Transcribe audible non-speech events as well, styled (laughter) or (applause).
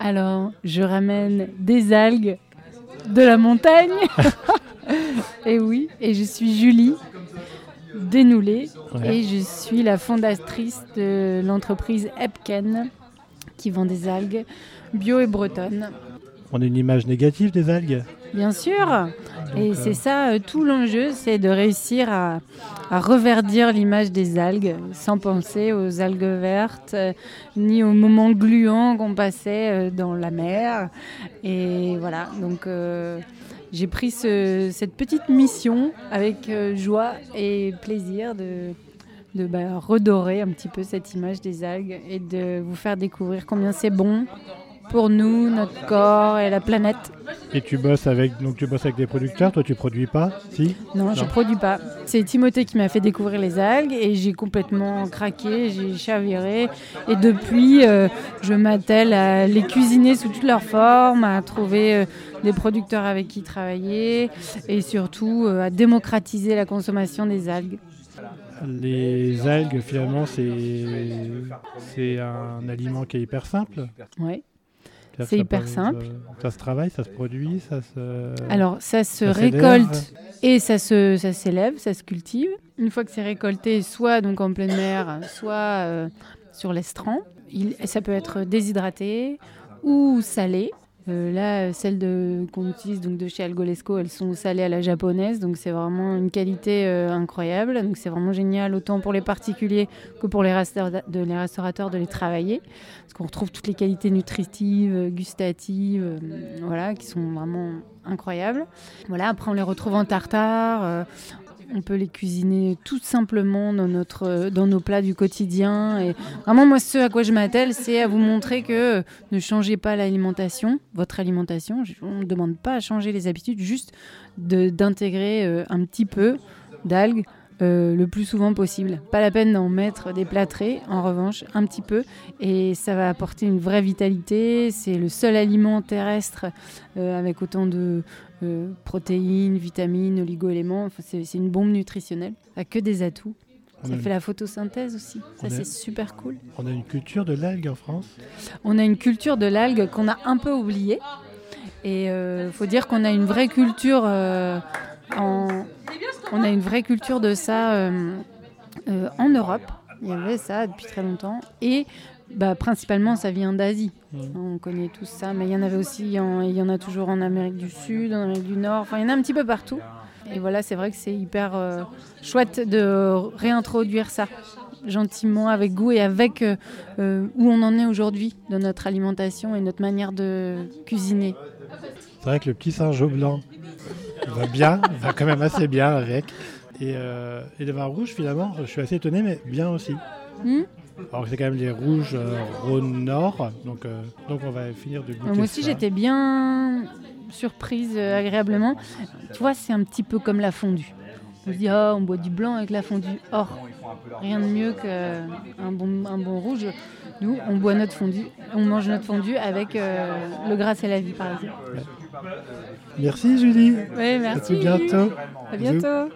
Alors, je ramène des algues de la montagne. (laughs) et oui, et je suis Julie Dénoulé et je suis la fondatrice de l'entreprise Epken qui vend des algues bio et bretonnes. On a une image négative des algues? Bien sûr. Et c'est ça, euh, tout l'enjeu, c'est de réussir à, reverdir l'image des algues sans penser aux algues vertes, euh, ni aux moments gluants qu'on passait euh, dans la mer. Et voilà, donc j'ai pris cette petite mission avec joie et plaisir de, de bah, redorer un petit peu cette image des algues et de vous faire découvrir combien c'est bon pour nous, notre corps et la planète. Et tu bosses avec donc tu bosses avec des producteurs, toi tu produis pas Si? Non, je produis pas. C'est Timothée qui m'a fait découvrir les algues et j'ai complètement craqué, j'ai chaviré et depuis euh, je m'attelle à les cuisiner sous toutes leurs formes, à trouver euh, des producteurs avec qui travailler et surtout euh, à démocratiser la consommation des algues. Les algues, finalement, c'est un aliment qui est hyper simple. Oui. C'est hyper simple. Ça se travaille, ça se produit, ça se. Alors, ça se récolte et ça se, ça s'élève, ça se cultive. Une fois que c'est récolté, soit donc en pleine mer, soit euh, sur l'estran, ça peut être déshydraté ou salé. Euh, là, celles qu'on utilise donc de chez Algolesco, elles sont salées à la japonaise, donc c'est vraiment une qualité euh, incroyable. Donc c'est vraiment génial, autant pour les particuliers que pour les, restaurateurs de les travailler, parce qu'on retrouve toutes les qualités nutritives, gustatives, euh, voilà, qui sont vraiment incroyables. Voilà, après on les retrouve en tartare, on peut les cuisiner tout simplement dans, notre, dans nos plats du quotidien. Et vraiment, moi, ce à quoi je m'attelle, c'est à vous montrer que ne changez pas l'alimentation, votre alimentation. On ne demande pas à changer les habitudes, juste d'intégrer euh, un petit peu d'algues euh, le plus souvent possible. Pas la peine d'en mettre des plâtrés, en revanche, un petit peu, et ça va apporter une vraie vitalité. C'est le seul aliment terrestre euh, avec autant de euh, protéines, vitamines, oligo-éléments. c'est une bombe nutritionnelle. Ça que des atouts. Ça fait la photosynthèse aussi. Ça, c'est super cool. On a une culture de l'algue en France On a une culture de l'algue qu'on a un peu oubliée. Et il faut dire qu'on a une vraie culture en, on a une vraie culture de ça euh, euh, en Europe. Il y avait ça depuis très longtemps. Et bah, principalement, ça vient d'Asie. Mmh. On connaît tous ça, mais il y en avait aussi, il y en, a toujours en Amérique du Sud, en Amérique du Nord. Enfin, il y en a un petit peu partout. Et voilà, c'est vrai que c'est hyper euh, chouette de réintroduire ça gentiment, avec goût et avec où on en est aujourd'hui dans notre alimentation et notre manière de cuisiner. C'est vrai que le petit singe blanc va bien, va quand même assez bien avec. Et, euh, et le vin rouge, finalement, je suis assez étonné, mais bien aussi. Hmm Alors c'est quand même les rouges euh, Rhône-Nord, donc, euh, donc on va finir de goûter Moi aussi, j'étais bien surprise agréablement. Tu vois, c'est un petit peu comme la fondue. On se dit, oh, on boit du blanc avec la fondue. Or, rien de mieux qu'un bon, un bon rouge. Nous, on boit notre fondue, on mange notre fondue avec le gras et la vie, par exemple. Merci Julie. Oui, merci. À bientôt. À bientôt.